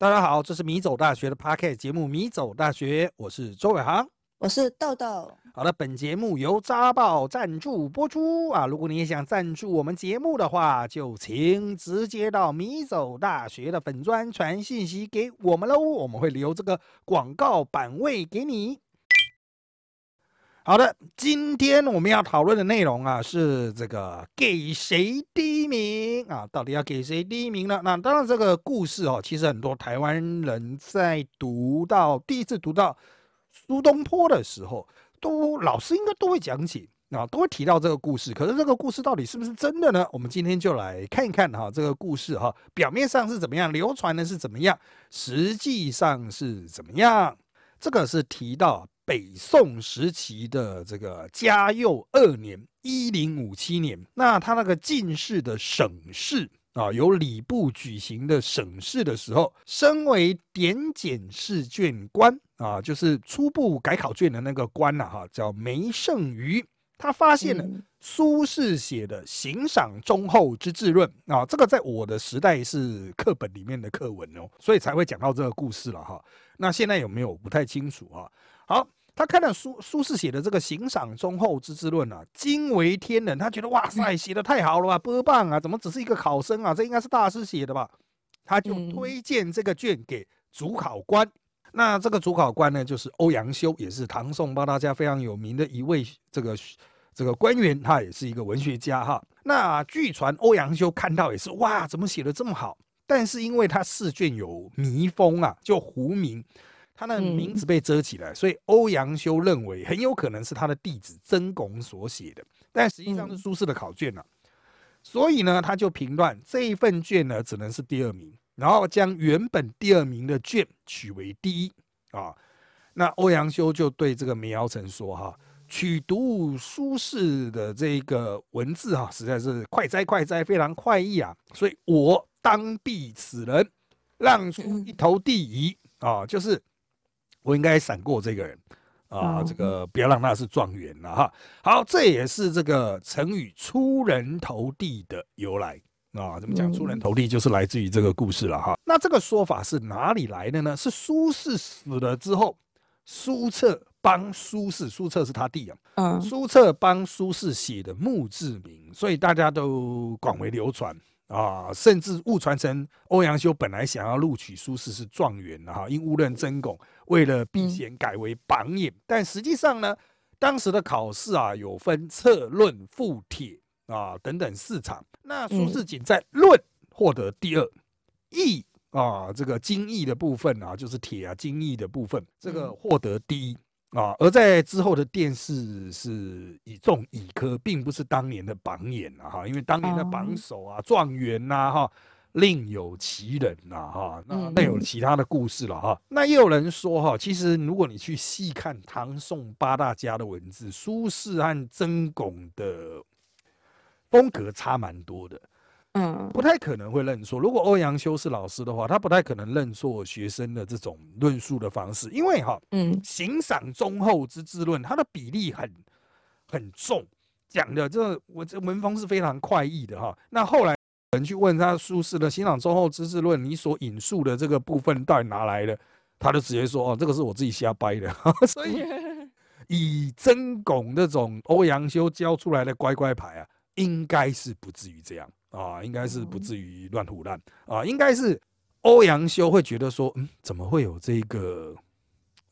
大家好，这是米走大学的 Podcast 节目《米走大学》，我是周伟航，我是豆豆。好的，本节目由扎报赞助播出啊！如果你也想赞助我们节目的话，就请直接到米走大学的粉专传信息给我们喽，我们会留这个广告版位给你。好的，今天我们要讨论的内容啊，是这个给谁第一名啊？到底要给谁第一名呢？那当然，这个故事哦，其实很多台湾人在读到第一次读到苏东坡的时候，都老师应该都会讲起啊，都会提到这个故事。可是这个故事到底是不是真的呢？我们今天就来看一看哈，这个故事哈，表面上是怎么样，流传的是怎么样，实际上是怎么样？这个是提到。北宋时期的这个嘉佑二年（一零五七年），那他那个进士的省试啊，由礼部举行的省试的时候，身为点检试卷官啊，就是初步改考卷的那个官呐，哈，叫梅圣瑜，他发现了苏轼写的《行赏忠厚之治论》啊，这个在我的时代是课本里面的课文哦，所以才会讲到这个故事了哈。那现在有没有不太清楚啊？好。他看到苏苏轼写的这个《行赏忠厚之治论》啊，惊为天人。他觉得哇塞，写的太好了吧，波棒啊，怎么只是一个考生啊？这应该是大师写的吧？他就推荐这个卷给主考官。那这个主考官呢，就是欧阳修，也是唐宋八大家非常有名的一位这个这个官员，他也是一个文学家哈。那据传欧阳修看到也是哇，怎么写的这么好？但是因为他试卷有迷风啊，就胡名。他的名字被遮起来，所以欧阳修认为很有可能是他的弟子曾巩所写的，但实际上是苏轼的考卷呢。所以呢，他就评断这一份卷呢只能是第二名，然后将原本第二名的卷取为第一啊。那欧阳修就对这个梅尧臣说：“哈，取读苏轼的这个文字哈，实在是快哉快哉，非常快意啊！所以我当避此人，让出一头地夷啊，就是。”我应该闪过这个人啊，这个不要让他是状元了哈。好，这也是这个成语“出人头地”的由来啊。怎么讲“出人头地”就是来自于这个故事了哈。那这个说法是哪里来的呢？是苏轼死了之后，苏辙帮苏轼，苏辙是他弟啊。嗯，苏辙帮苏轼写的墓志铭，所以大家都广为流传。啊，甚至误传成欧阳修本来想要录取苏轼是状元的哈，因误认曾巩，为了避嫌改为榜眼。但实际上呢，当时的考试啊有分策论、赋帖啊等等四场，那苏轼仅在论获得第二，义啊这个经义的部分啊，就是帖啊经义的部分，这个获得第一。啊，而在之后的电视是以中乙科，并不是当年的榜眼啊哈，因为当年的榜首啊、状元呐哈，另有其人呐哈，那那有其他的故事了哈。那也有人说哈，其实如果你去细看唐宋八大家的文字，苏轼和曾巩的风格差蛮多的。嗯，不太可能会认错。如果欧阳修是老师的话，他不太可能认错学生的这种论述的方式，因为哈，嗯，行赏忠厚之治论，它的比例很很重，讲的这我这文风是非常快意的哈。那后来人去问他苏轼的行赏忠厚之治论，你所引述的这个部分到底哪来的？他就直接说哦，这个是我自己瞎掰的。所以 以曾巩这种欧阳修教出来的乖乖牌啊，应该是不至于这样。啊，应该是不至于乱胡乱啊，应该是欧阳修会觉得说，嗯，怎么会有这个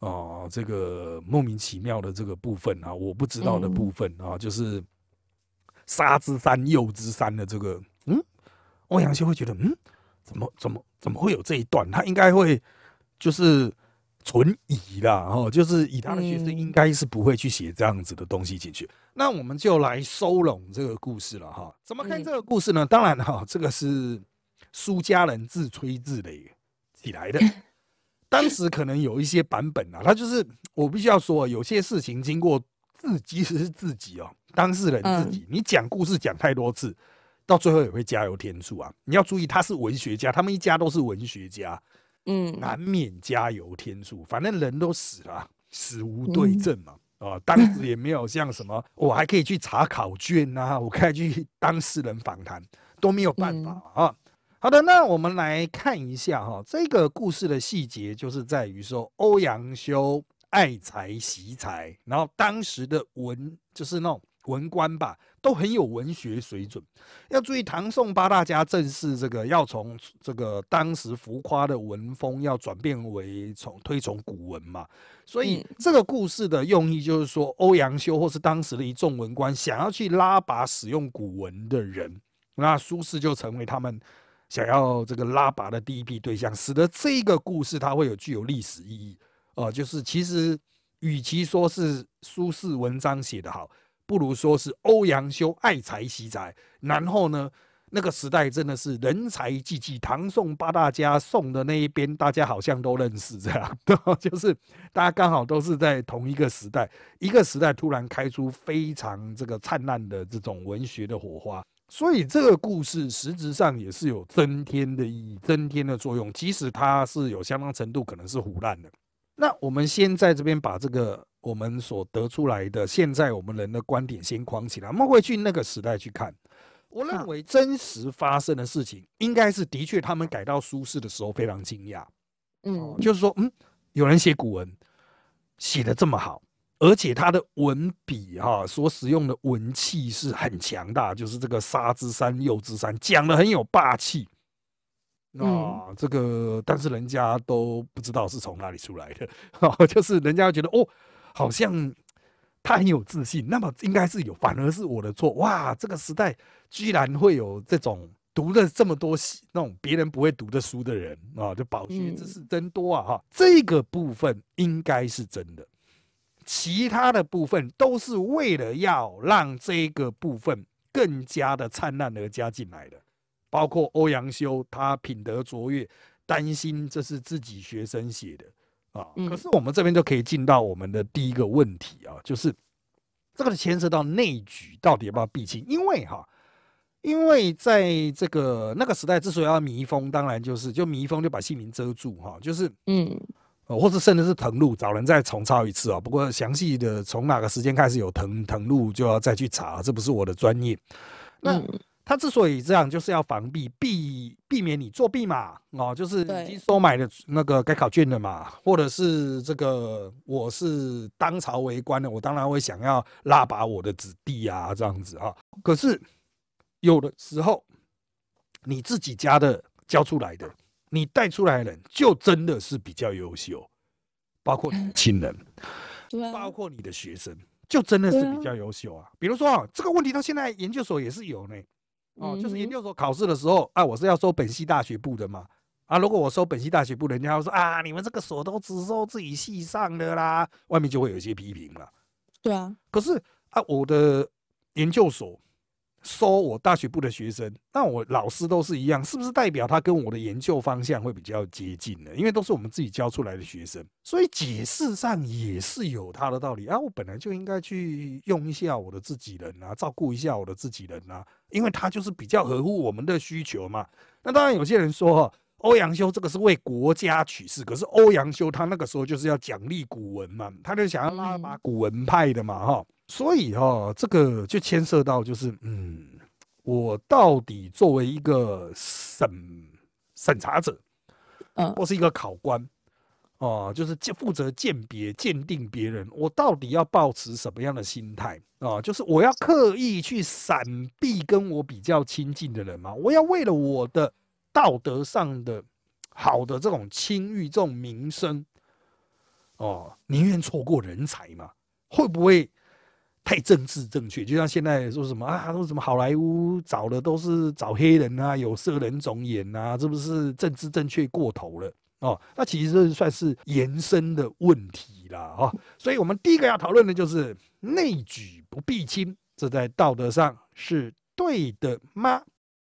啊，这个莫名其妙的这个部分啊，我不知道的部分啊，就是杀之山诱之山的这个，嗯，欧阳修会觉得，嗯，怎么怎么怎么会有这一段？他应该会就是。存疑啦，哦，就是以他的学生应该是不会去写这样子的东西进去。那我们就来收拢这个故事了哈。怎么看这个故事呢？当然哈，这个是苏家人自吹自擂起来的。当时可能有一些版本啊，他就是我必须要说，有些事情经过自即使是自己哦，当事人自己，你讲故事讲太多次，到最后也会加油添醋啊。你要注意，他是文学家，他们一家都是文学家。嗯，难免加油添醋，反正人都死了，死无对证嘛。啊，当时也没有像什么，我还可以去查考卷呐，我可以去当事人访谈，都没有办法啊。好的，那我们来看一下哈，这个故事的细节就是在于说，欧阳修爱才惜才，然后当时的文就是那种文官吧，都很有文学水准。要注意，唐宋八大家正是这个要从这个当时浮夸的文风，要转变为从推崇古文嘛。所以这个故事的用意就是说，欧阳修或是当时的一众文官想要去拉拔使用古文的人，那苏轼就成为他们。想要这个拉拔的第一批对象，使得这个故事它会有具有历史意义哦。就是其实与其说是苏轼文章写得好，不如说是欧阳修爱才惜才。然后呢，那个时代真的是人才济济，唐宋八大家，宋的那一边大家好像都认识，这样，就是大家刚好都是在同一个时代，一个时代突然开出非常这个灿烂的这种文学的火花。所以这个故事实质上也是有增添的意义、增添的作用，即使它是有相当程度可能是胡乱的。那我们先在这边把这个我们所得出来的现在我们人的观点先框起来，我们会去那个时代去看。我认为真实发生的事情，应该是的确他们改到苏轼的时候非常惊讶，嗯，就是说，嗯，有人写古文写的这么好。而且他的文笔哈，所使用的文气是很强大，就是这个杀之山右之山，讲的很有霸气。啊，这个但是人家都不知道是从哪里出来的，就是人家觉得哦，好像他很有自信，那么应该是有，反而是我的错。哇，这个时代居然会有这种读了这么多那种别人不会读的书的人啊，就饱学知识真多啊！哈，这个部分应该是真的。其他的部分都是为了要让这个部分更加的。灿烂而加进来的，包括欧阳修他品德卓越，担心这是自己学生写的啊。可是我们这边就可以进到我们的第一个问题啊，就是这个牵涉到内举到底要不要避亲？因为哈，因为在这个那个时代之所以要密封，当然就是就密封就把姓名遮住哈，就是嗯。哦，或者甚至是誊录，找人再重抄一次啊。不过详细的从哪个时间开始有誊誊录，就要再去查，这不是我的专业。那他之所以这样，就是要防避避避免你作弊嘛。哦，就是已经收买了那个该考卷的嘛，或者是这个我是当朝为官的，我当然会想要拉拔我的子弟啊，这样子啊。可是有的时候你自己家的教出来的。你带出来的人就真的是比较优秀，包括亲人，对，包括你的学生，就真的是比较优秀啊。比如说啊，这个问题到现在研究所也是有呢，哦，就是研究所考试的时候啊，我是要收本系大学部的嘛，啊，如果我收本系大学部，人家会说啊，你们这个所都只收自己系上的啦，外面就会有一些批评了。对啊，可是啊，我的研究所。收我大学部的学生，那我老师都是一样，是不是代表他跟我的研究方向会比较接近呢？因为都是我们自己教出来的学生，所以解释上也是有他的道理啊。我本来就应该去用一下我的自己人啊，照顾一下我的自己人啊，因为他就是比较合乎我们的需求嘛。那当然，有些人说欧阳修这个是为国家取士，可是欧阳修他那个时候就是要奖励古文嘛，他就想要拉拔古文派的嘛，哈。所以哈，这个就牵涉到，就是嗯，我到底作为一个审审查者，嗯，或是一个考官，哦，就是负责鉴别、鉴定别人，我到底要保持什么样的心态啊？就是我要刻意去闪避跟我比较亲近的人吗？我要为了我的道德上的好的这种清誉、这种名声，哦，宁愿错过人才吗？会不会？太政治正确，就像现在说什么啊，说什么好莱坞找的都是找黑人啊，有色人种演啊，这不是政治正确过头了哦？那其实这算是延伸的问题啦，哈。所以我们第一个要讨论的就是内举不避亲，这在道德上是对的吗？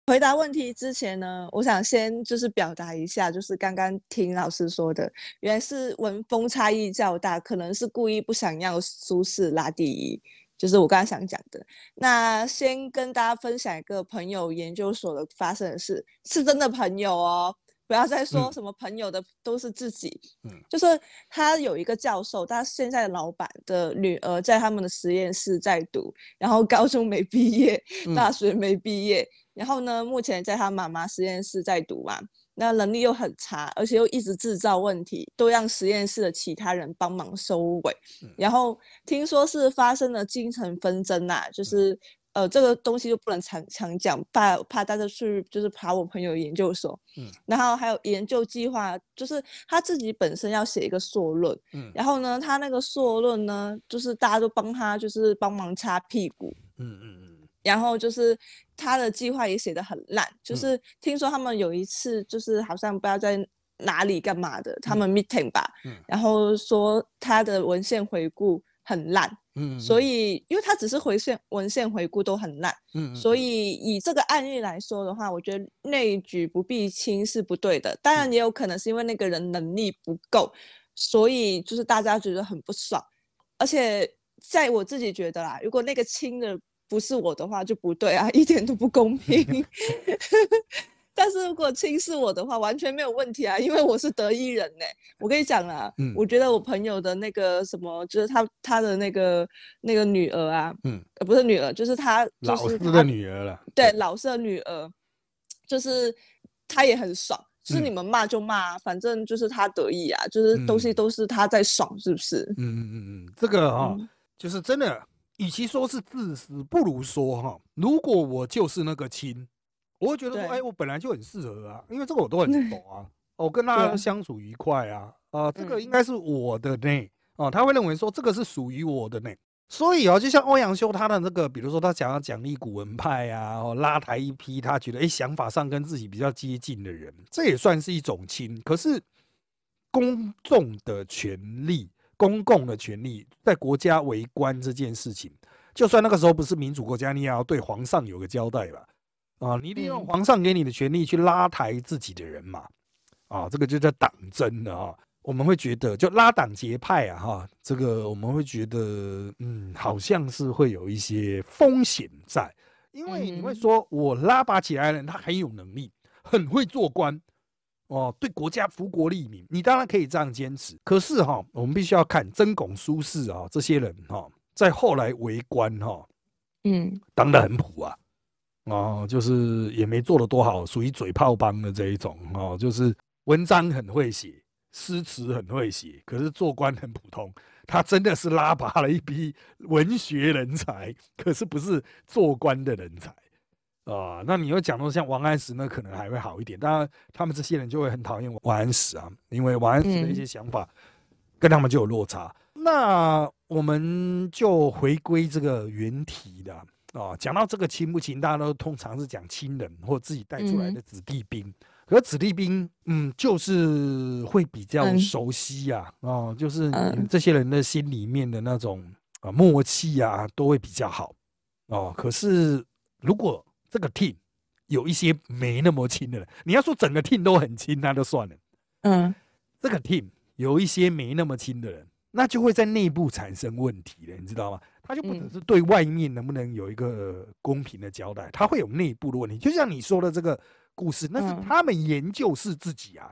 回答问题之前呢，我想先就是表达一下，就是刚刚听老师说的，原来是文风差异较大，可能是故意不想要苏轼拉第一，就是我刚刚想讲的。那先跟大家分享一个朋友研究所的发生的事，是真的朋友哦，不要再说什么朋友的都是自己。嗯，就是他有一个教授，他现在的老板的女儿在他们的实验室在读，然后高中没毕业，大学没毕业。然后呢，目前在他妈妈实验室在读嘛，那能力又很差，而且又一直制造问题，都让实验室的其他人帮忙收尾。然后听说是发生了精神纷争呐，就是呃这个东西就不能常常讲，怕怕大家去就是爬我朋友研究所。嗯，然后还有研究计划，就是他自己本身要写一个硕论。嗯，然后呢，他那个硕论呢，就是大家都帮他就是帮忙擦屁股。嗯嗯嗯。然后就是他的计划也写的很烂，就是听说他们有一次就是好像不知道在哪里干嘛的，他们 meeting 吧，然后说他的文献回顾很烂，嗯，所以因为他只是回线文献回顾都很烂，嗯，所以以这个案例来说的话，我觉得内举不避亲是不对的，当然也有可能是因为那个人能力不够，所以就是大家觉得很不爽，而且在我自己觉得啦，如果那个亲的。不是我的话就不对啊，一点都不公平。但是如果轻视我的话，完全没有问题啊，因为我是得意人呢。我跟你讲啊，我觉得我朋友的那个什么，就是他他的那个那个女儿啊，嗯，呃，不是女儿，就是他老师的女儿了。对，老师的女儿，就是他也很爽，就是你们骂就骂，反正就是他得意啊，就是东西都是他在爽，是不是？嗯嗯嗯嗯，这个啊，就是真的。与其说是自私，不如说哈，如果我就是那个亲，我会觉得说，哎，我本来就很适合啊，因为这个我都很懂啊，我跟他相处愉快啊，啊，这个应该是我的呢，哦，他会认为说这个是属于我的呢，所以啊，就像欧阳修他的那个，比如说他想要奖励古文派啊，拉抬一批他觉得哎想法上跟自己比较接近的人，这也算是一种亲。可是公众的权利。公共的权利在国家为官这件事情，就算那个时候不是民主国家，你也要对皇上有个交代吧？啊，你利用皇上给你的权利去拉抬自己的人嘛？啊，这个就叫党争了啊！我们会觉得，就拉党结派啊，哈，这个我们会觉得，嗯，好像是会有一些风险在，因为你会说我拉拔起来的人，他很有能力，很会做官。哦，对国家福国利民，你当然可以这样坚持。可是哈，我们必须要看曾巩、苏轼啊这些人哈，在后来为官哈，嗯，当得很普啊，哦，就是也没做的多好，属于嘴炮帮的这一种哦，就是文章很会写，诗词很会写，可是做官很普通。他真的是拉拔了一批文学人才，可是不是做官的人才。啊，那你又讲到像王安石，那可能还会好一点。当然，他们这些人就会很讨厌王安石啊，因为王安石的一些想法跟他们就有落差。那我们就回归这个原题的啊，讲到这个亲不亲，大家都通常是讲亲人或自己带出来的子弟兵。可子弟兵，嗯，就是会比较熟悉呀，哦，就是这些人的心里面的那种啊默契啊，都会比较好哦。可是如果这个 team 有一些没那么亲的人，你要说整个 team 都很亲，那就算了。嗯，这个 team 有一些没那么亲的人，那就会在内部产生问题了，你知道吗？他就不只是对外面能不能有一个公平的交代，他会有内部的问题。就像你说的这个故事，那是他们研究是自己啊。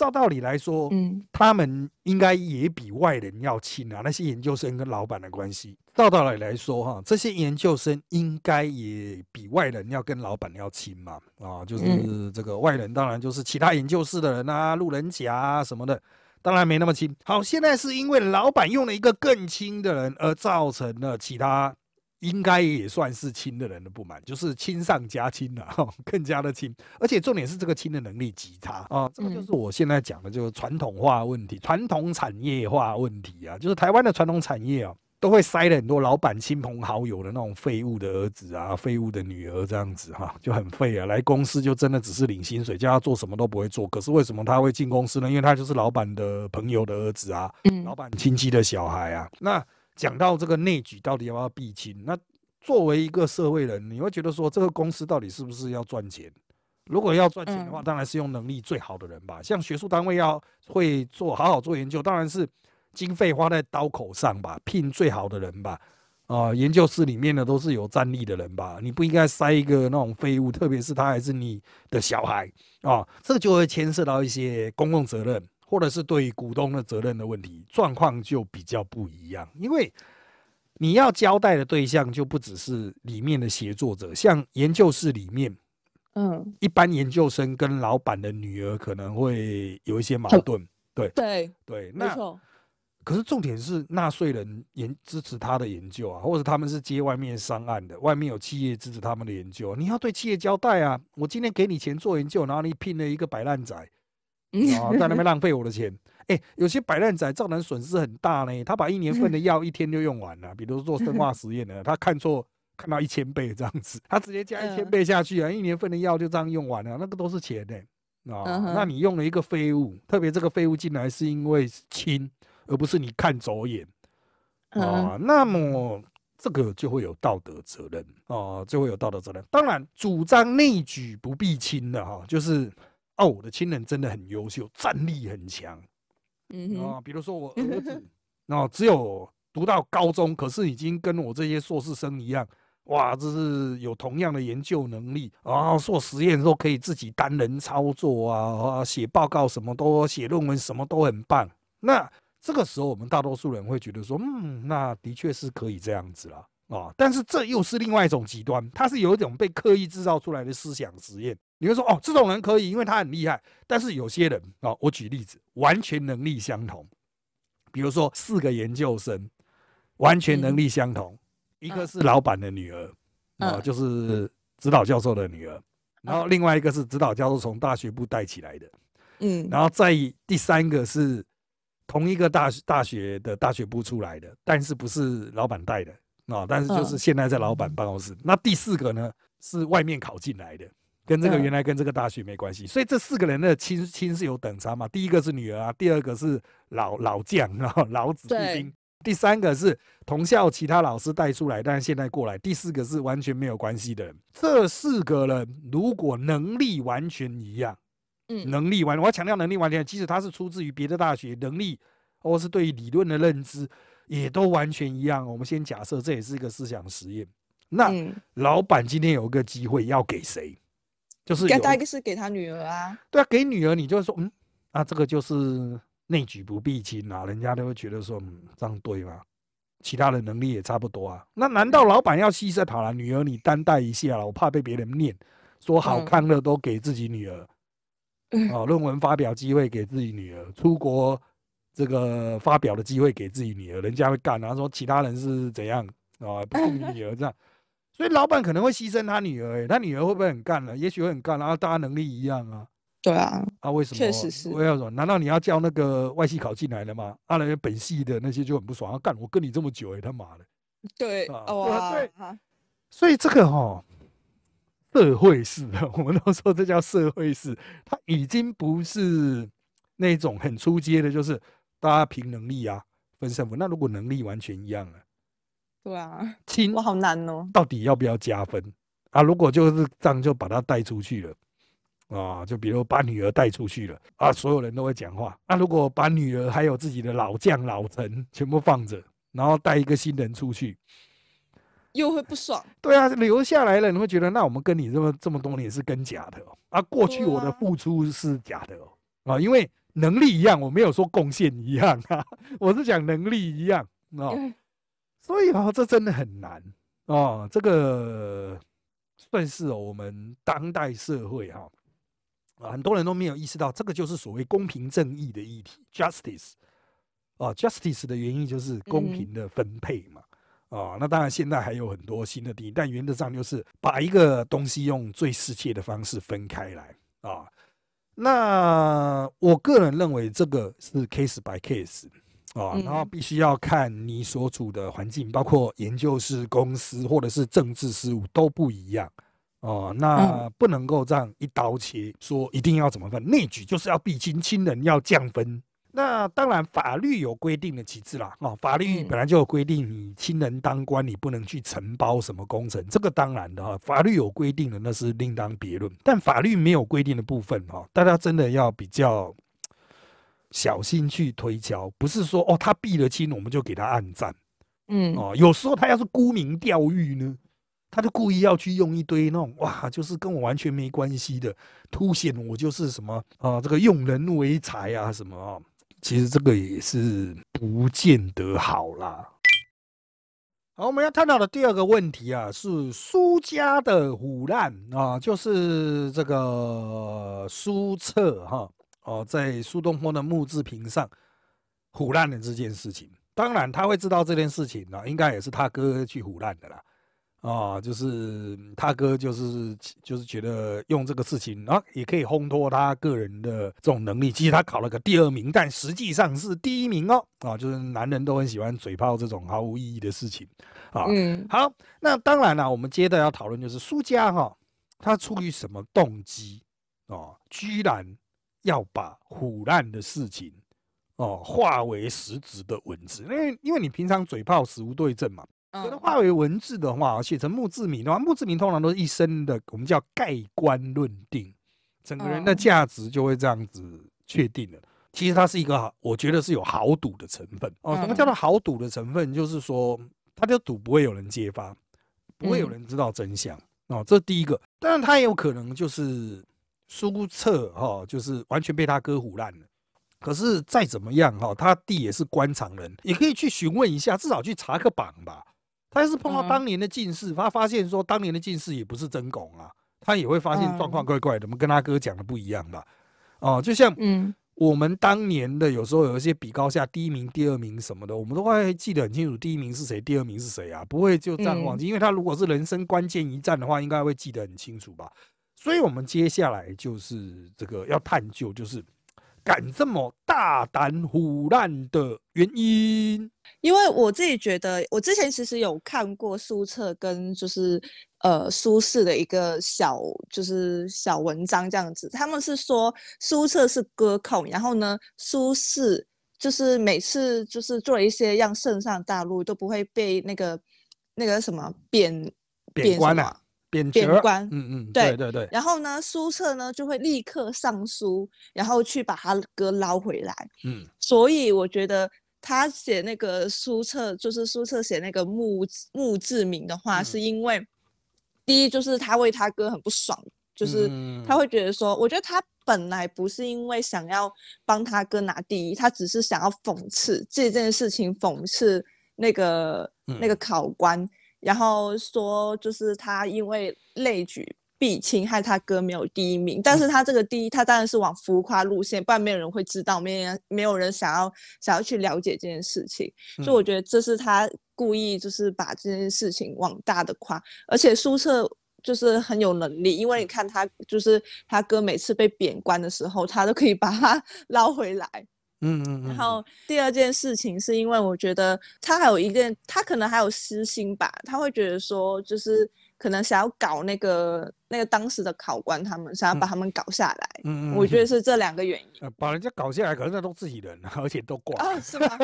照道理来说，嗯，他们应该也比外人要亲啊。那些研究生跟老板的关系，照道理来说，哈，这些研究生应该也比外人要跟老板要亲嘛。啊，就是这个外人，当然就是其他研究室的人啊，路人甲啊什么的，当然没那么亲。好，现在是因为老板用了一个更亲的人，而造成了其他。应该也算是亲的人的不满，就是亲上加亲了，哈，更加的亲，而且重点是这个亲的能力极差啊，这个就是我现在讲的，就是传统化问题、传统产业化问题啊，就是台湾的传统产业啊，都会塞了很多老板亲朋好友的那种废物的儿子啊、废物的女儿这样子哈，就很废啊，来公司就真的只是领薪水，叫他做什么都不会做，可是为什么他会进公司呢？因为他就是老板的朋友的儿子啊，老板亲戚的小孩啊，那。讲到这个内举到底要不要避亲？那作为一个社会人，你会觉得说这个公司到底是不是要赚钱？如果要赚钱的话，当然是用能力最好的人吧。像学术单位要会做好好做研究，当然是经费花在刀口上吧，聘最好的人吧。啊，研究室里面的都是有战力的人吧？你不应该塞一个那种废物，特别是他还是你的小孩啊，这就会牵涉到一些公共责任。或者是对股东的责任的问题，状况就比较不一样。因为你要交代的对象就不只是里面的协作者，像研究室里面，嗯，一般研究生跟老板的女儿可能会有一些矛盾。对对，对，那可是重点是纳税人研支持他的研究啊，或者他们是接外面商案的，外面有企业支持他们的研究，你要对企业交代啊。我今天给你钱做研究，然后你聘了一个摆烂仔，啊，在那边浪费我的钱。哎、有些摆烂仔造成损失很大呢，他把一年份的药一天就用完了。比如做生化 实验的，他看错看到一千倍这样子，他直接加一千嗯倍下去啊，一年份的药就这样用完了，那个都是钱呢。啊、嗯那你用了一个废物，特别这个废物进来是因为轻，而不是你看走眼嗯，啊，那么这个就会有道德责任啊，就会有道德责任。当然，主张内举不避亲的哈，就是哦，我的亲人真的很优秀，战力很强嗯，啊。比如说我儿子，哦，只有读到高中，可是已经跟我这些硕士生一样。哇，这是有同样的研究能力，然后做实验的时候可以自己单人操作啊，啊写报告什么都写论文什么都很棒。那这个时候我们大多数人会觉得说，嗯，那的确是可以这样子啦。啊，但是这又是另外一种极端，它是有一种被刻意制造出来的思想实验。你会说，哦，这种人可以，因为他很厉害。但是有些人啊，我举例子，完全能力相同，比如说四个研究生，完全能力相同，一个嗯是老板的女儿，啊，嗯就是指导教授的女儿，然后另外一个是指导教授从大学部带起来的，嗯，然后再第三个是同一个大学大学的大学部出来的，但是不是老板带的啊，但是就是嗯。现在在老板办公室。那第四个呢是外面考进来的，跟这个嗯原来跟这个大学没关系，所以这四个人的亲亲是有等差嘛。第一个是女儿啊，第二个是老老将 啊，老子弟对兵。第三个是同校其他老师带出来，但是现在过来。第四个是完全没有关系的人。这四个人如果能力完全一样，嗯，能力完，我要强调能力完全，即使他是出自于别的大学，能力或是对于理论的认知也都完全一样。我们先假设这也是一个思想实验。那嗯，老板今天有一个机会要给谁？就是有给他一个是给他女儿啊，对啊，给女儿，你就会说，嗯，啊，这个就是内举不避亲啊，人家都会觉得说，嗯，这样对吗？其他的能力也差不多啊。那难道老板要牺牲好了？女儿你担待一下了，我怕被别人念，说好嗯康的都给自己女儿，嗯哦，论文发表机会给自己女儿，出国这个发表的机会给自己女儿，人家会干啊，说其他人是怎样啊，不是女儿这样。所以老板可能会牺牲他女儿、欸，他女儿会不会很干了？也许会很干，然后大家能力一样啊。对啊，啊，为什么？确实是为什么？难道你要叫那个外系考进来的吗？啊，人家本系的那些就很不爽，啊，干我跟你这么久哎、他妈的！对，哇，对啊所以这个哈、社会式的，我们都说这叫社会式，它已经不是那种很出街的，就是大家凭能力啊分胜负。那如果能力完全一样了，对啊，亲我，好难哦，到底要不要加分？啊？如果就是这样，就把他带出去了啊，就比如把女儿带出去了啊，所有人都会讲话。那、如果把女儿还有自己的老将老臣 全部放着，然后带一个新人出去，又会不爽，对啊，留下来了，你会觉得那我们跟你这么这么多年是跟假的哦，啊，过去我的啊。付出是假的哦，啊，因为能力一样，我没有说贡献一样啊，我是讲能力一样哦。嗯所以啊，这真的很难哦。这个算是哦，我们当代社会哈、啊，很多人都没有意识到，这个就是所谓公平正义的议题 （justice） 啊，justice 的原因就是公平的分配嘛。啊，那当然现在还有很多新的定义，但原则上就是把一个东西用最适切的方式分开来啊。那我个人认为这个是 case by case 啊，然后嗯必须要看你所处的环境，包括研究室、公司或者是政治事务都不一样哦。那不能够这样一刀切，说一定要怎么分，内举就是要避亲，亲人要降分。那当然，法律有规定的其次啦，哦，法律嗯本来就有规定，你亲人当官，你不能去承包什么工程，这个当然的哈，法律有规定的那是另当别论。但法律没有规定的部分哈，大家真的要比较小心去推敲，不是说哦他避了亲，我们就给他暗赞嗯，哦。有时候他要是沽名钓誉呢，他就故意要去用一堆那种哇，就是跟我完全没关系的，凸显我就是什么啊，这个用人为才啊什么啊。其实这个也是不见得好啦。好，我们要探讨的第二个问题啊，是苏家的虎烂啊，就是这个苏澈哈哦，在苏东坡的墓志铭上虎烂的这件事情。当然，他会知道这件事情呢，应该也是他哥去胡乱的啦。啊，就是他哥就是就是觉得用这个事情啊，也可以烘托他个人的这种能力。其实他考了个第二名，但实际上是第一名哦。啊，就是男人都很喜欢嘴炮这种毫无意义的事情。啊，嗯，好，那当然了，我们接着要讨论就是苏家哈，他出于什么动机哦，居然要把腐烂的事情。哦，化为实质的文字，因为因为你平常嘴炮死无对证嘛，可能化为文字的话，写成墓志铭的话，墓志铭通常都是一生的，我们叫盖棺论定，整个人的价值就会这样子确定了。其实它是一个，我觉得是有豪赌的成分哦。什么叫做豪赌的成分？就是说，他就赌不会有人揭发，不会有人知道真相哦。这是第一个，当然他也有可能就是书册哈，就是完全被他哥唬烂了。可是再怎么样哈，他弟也是官场人，也可以去询问一下，至少去查个榜吧。他要是碰到当年的进士，他发现说当年的进士也不是真拱啊，他也会发现状况怪怪的，我们跟他哥讲的不一样吧？哦，就像嗯，我们当年的有时候有一些比高下，第一名、第二名什么的，我们都会记得很清楚，第一名是谁，第二名是谁啊？不会就这样忘记，因为他如果是人生关键一战的话，应该会记得很清楚吧？所以，我们接下来就是这个要探究，就是。敢这么大胆胡乱的原因，因为我自己觉得，我之前其实有看过苏澈跟就是呃苏轼的一个小就是小文章这样子，他们是说苏澈是歌控，然后呢苏轼就是每次就是做了一些让圣上大陆都不会被那个那个什么贬贬官啊。贬官，嗯嗯，对对对。然后呢，苏澈呢就会立刻上书，然后去把他哥捞回来。嗯，所以我觉得他写那个苏澈，就是苏澈写那个墓墓志铭的话，是因为第一就是他为他哥很不爽，就是他会觉得说，我觉得他本来不是因为想要帮他哥拿第一，他只是想要讽刺这件事情，讽刺那个那个考官。然后说，就是他因为类举必侵害他哥没有第一名，但是他这个第一，他当然是往浮夸路线，不然没有人会知道，没人没有人想要想要去了解这件事情，所以我觉得这是他故意就是把这件事情往大的夸，而且苏澈就是很有能力，因为你看他就是他哥每次被贬官的时候，他都可以把他 捞回来。嗯嗯嗯，然后第二件事情是因为我觉得他还有一件，他可能还有私心吧，他会觉得说就是可能想要搞那个那个当时的考官，他们想要把他们搞下来。嗯嗯，我觉得是这两个原因。把人家搞下来，可能那都自己人，而且都挂。啊，是吗？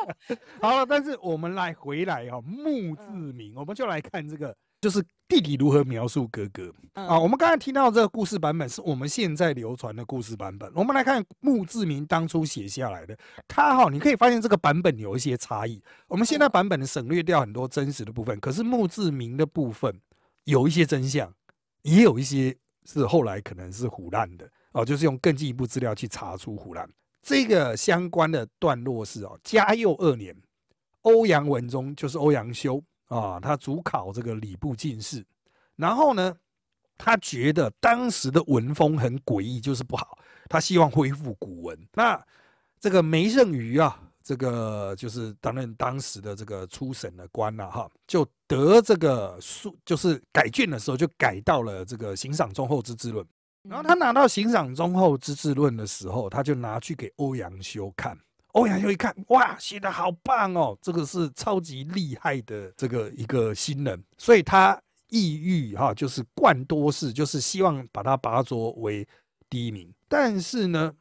好了，但是我们来回来哈，墓志铭，我们就来看这个。就是弟弟如何描述哥哥啊？我们刚才听到这个故事版本是我们现在流传的故事版本。我们来看墓志铭当初写下来的，他哈，你可以发现这个版本有一些差异。我们现在版本省略掉很多真实的部分，可是墓志铭的部分有一些真相，也有一些是后来可能是胡乱的哦，就是用更进一步资料去查出胡乱。这个相关的段落是哦，嘉佑二年，欧阳文忠就是欧阳修。啊，他主考这个礼部进士，然后呢，他觉得当时的文风很诡异，就是不好，他希望恢复古文。那这个梅圣瑜啊，这个就是担任当时的这个初审的官了哈，就得这个书，就是改卷的时候就改到了这个行赏忠厚之治论。然后他拿到行赏忠厚之治论的时候，他就拿去给欧阳修看。欧阳修一看，哇，写的好棒哦，这个是超级厉害的这个一个新人，所以他意欲哈，就是冠多士，就是希望把他拔擢为第一名。但是呢，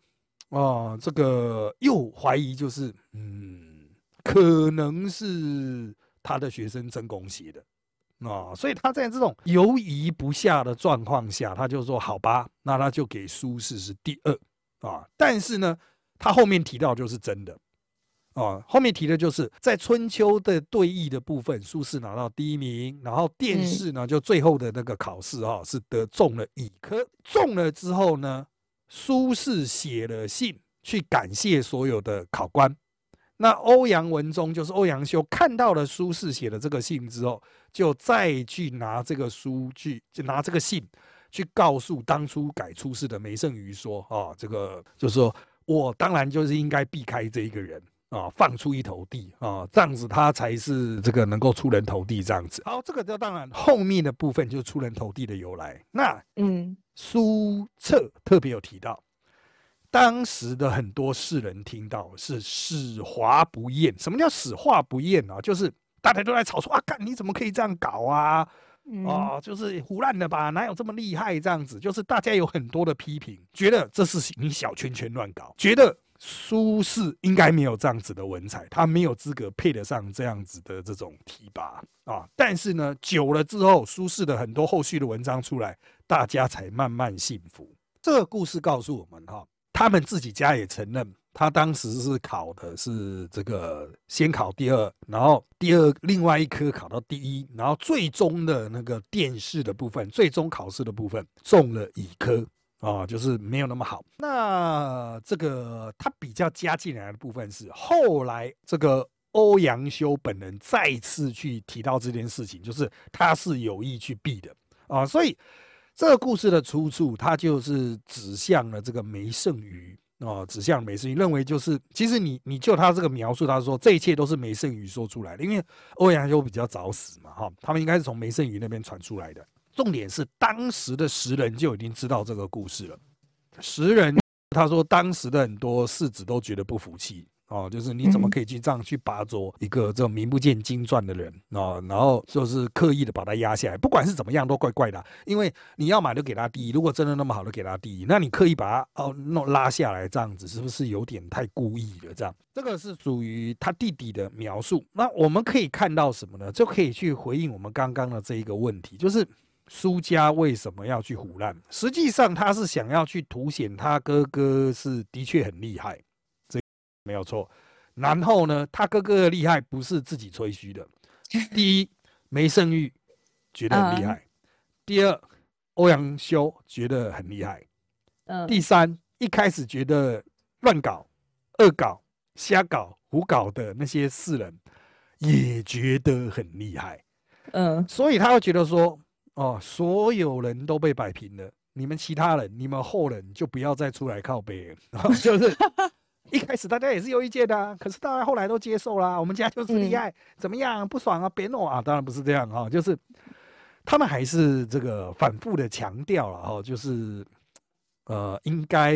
啊，这个又怀疑，就是嗯，可能是他的学生曾公写的啊，所以他在这种犹疑不下的状况下，他就说好吧，那他就给苏轼是第二啊，但是呢。他后面提到就是真的，哦，后面提的就是在春秋的对弈的部分，苏轼拿到第一名，然后殿试呢就最后的那个考试哈是得中了乙科，中了之后呢，苏轼写了信去感谢所有的考官，那欧阳文忠就是欧阳修看到了苏轼写的这个信之后，就再去拿这个书去，就拿这个信去告诉当初改出事的梅圣瑜说：“啊，这个就是说我当然就是应该避开这一个人啊，放出一头地啊，这样子他才是这个能够出人头地这样子。”好，这个就当然后面的部分就是出人头地的由来。那嗯苏辙特别有提到。当时的很多世人听到是使华不厌，什么叫使话不厌啊？就是大家都在吵说啊，干你怎么可以这样搞啊？哦，就是胡乱的吧？哪有这么厉害？这样子，就是大家有很多的批评，觉得这是你小圈圈乱搞，觉得苏轼应该没有这样子的文采，他没有资格配得上这样子的这种提拔啊。但是呢，久了之后，苏轼的很多后续的文章出来，大家才慢慢信服。这个故事告诉我们哈。他们自己家也承认，他当时是考的是这个先考第二，然后第二另外一科考到第一，然后最终的那个殿试的部分，最终考试的部分中了乙科啊，就是没有那么好。那这个他比较加进来的部分是后来这个欧阳修本人再次去提到这件事情，就是他是有意去避的啊，所以。这个故事的出处，他就是指向了这个梅圣瑜哦，指向梅圣瑜，认为就是其实你你就他这个描述，他说这一切都是梅圣瑜说出来的，因为欧阳修比较早死嘛，哈，他们应该是从梅圣瑜那边传出来的。重点是当时的时人就已经知道这个故事了，时人他说当时的很多世子都觉得不服气。哦，就是你怎么可以去这样去拔擢一个这种名不见经传的人哦？然后就是刻意的把他压下来，不管是怎么样都怪怪的。因为你要买就给他第一，如果真的那么好的给他第一，那你刻意把他哦弄拉下来这样子，是不是有点太故意了？这样，这个是属于他弟弟的描述。那我们可以看到什么呢？就可以去回应我们刚刚的这一个问题，就是苏家为什么要去胡乱？实际上他是想要去凸显他哥哥是的确很厉害。没有错，然后呢，他哥哥的厉害不是自己吹嘘的。第一，梅圣玉觉得很厉害；第二，欧阳修觉得很厉害；第三，一开始觉得乱搞、恶搞、瞎搞、胡搞的那些世人也觉得很厉害。嗯，所以他会觉得说，哦，所有人都被摆平了，你们其他人，你们后人就不要再出来靠背了，就是。一开始大家也是有意见的，可是大家后来都接受啦。我们家就是厉害，怎么样不爽啊？别弄啊！当然不是这样啊，就是他们还是这个反复的强调了哈，就是呃，应该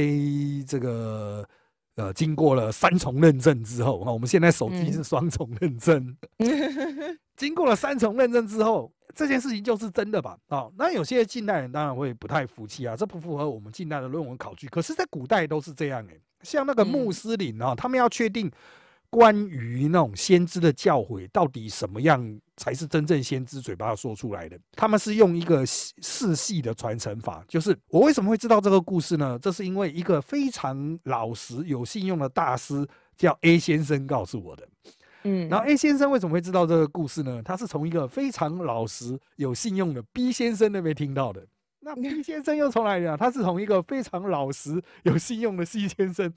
这个呃，经过了三重认证之后啊，我们现在手机是双重认证，经过了三重认证之后，这件事情就是真的吧？啊，那有些近代人当然会不太服气啊，这不符合我们近代的论文考据。可是，在古代都是这样哎。像那个穆斯林啊，他们要确定关于那种先知的教诲到底什么样才是真正先知嘴巴说出来的，他们是用一个世系的传承法。就是我为什么会知道这个故事呢？这是因为一个非常老实有信用的大师叫 A 先生告诉我的。嗯，然后 A 先生为什么会知道这个故事呢？他是从一个非常老实有信用的 B 先生那边听到的。那 B 先生又从哪里啊？他是从一个非常老实、有信用的 C 先生，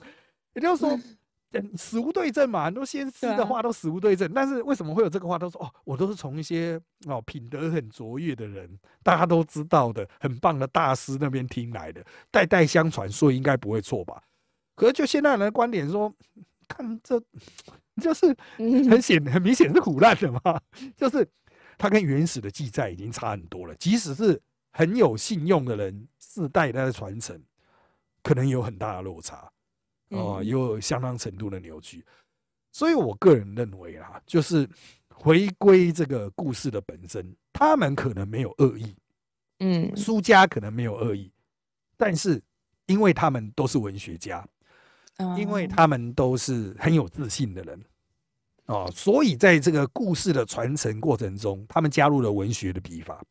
也就是说，死无对证嘛。很多先知的话都死无对证，但是为什么会有这个话？都说哦，我都是从一些哦品德很卓越的人，大家都知道的很棒的大师那边听来的，代代相传，所以应该不会错吧？可是就现代人的观点说，看这就是很显很明显是腐烂的嘛，就是他跟原始的记载已经差很多了，即使是。很有信用的人，世代代的传承，可能有很大的落差，哦，有相当程度的扭曲。所以我个人认为啊，就是回归这个故事的本身，他们可能没有恶意，嗯，苏家可能没有恶意，但是因为他们都是文学家，因为他们都是很有自信的人，哦，所以在这个故事的传承过程中，他们加入了文学的笔法。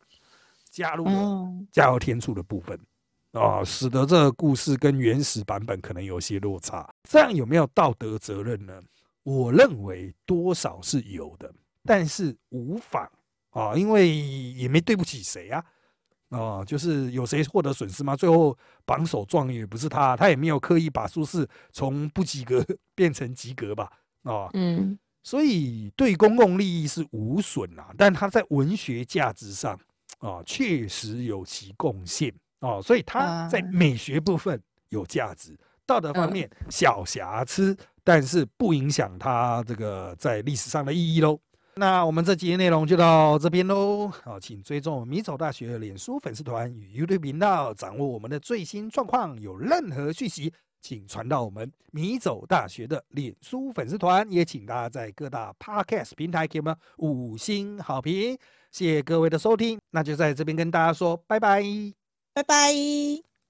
加入了加油添醋的部分啊，使得这个故事跟原始版本可能有些落差。这样有没有道德责任呢？我认为多少是有的，但是无妨啊，因为也没对不起谁啊。啊，就是有谁获得损失吗？最后榜首状元不是他，他也没有刻意把苏轼从不及格 变成及格吧？哦，嗯所以对公共利益是无损啊，但他在文学价值上啊，确实有其贡献哦，所以他在啊美学部分有价值，道德方嗯面小瑕疵，但是不影响他这个在历史上的意义喽。那我们这集的内容就到这边喽，好，请追踪我们米走大学脸书粉丝团与 YouTube 频道，掌握我们的最新状况。有任何讯息，请传到我们米走大学的脸书粉丝团，也请大家在各大 Podcast 平台给我们五星好评。谢谢各位的收听，那就在这边跟大家说拜拜。拜拜。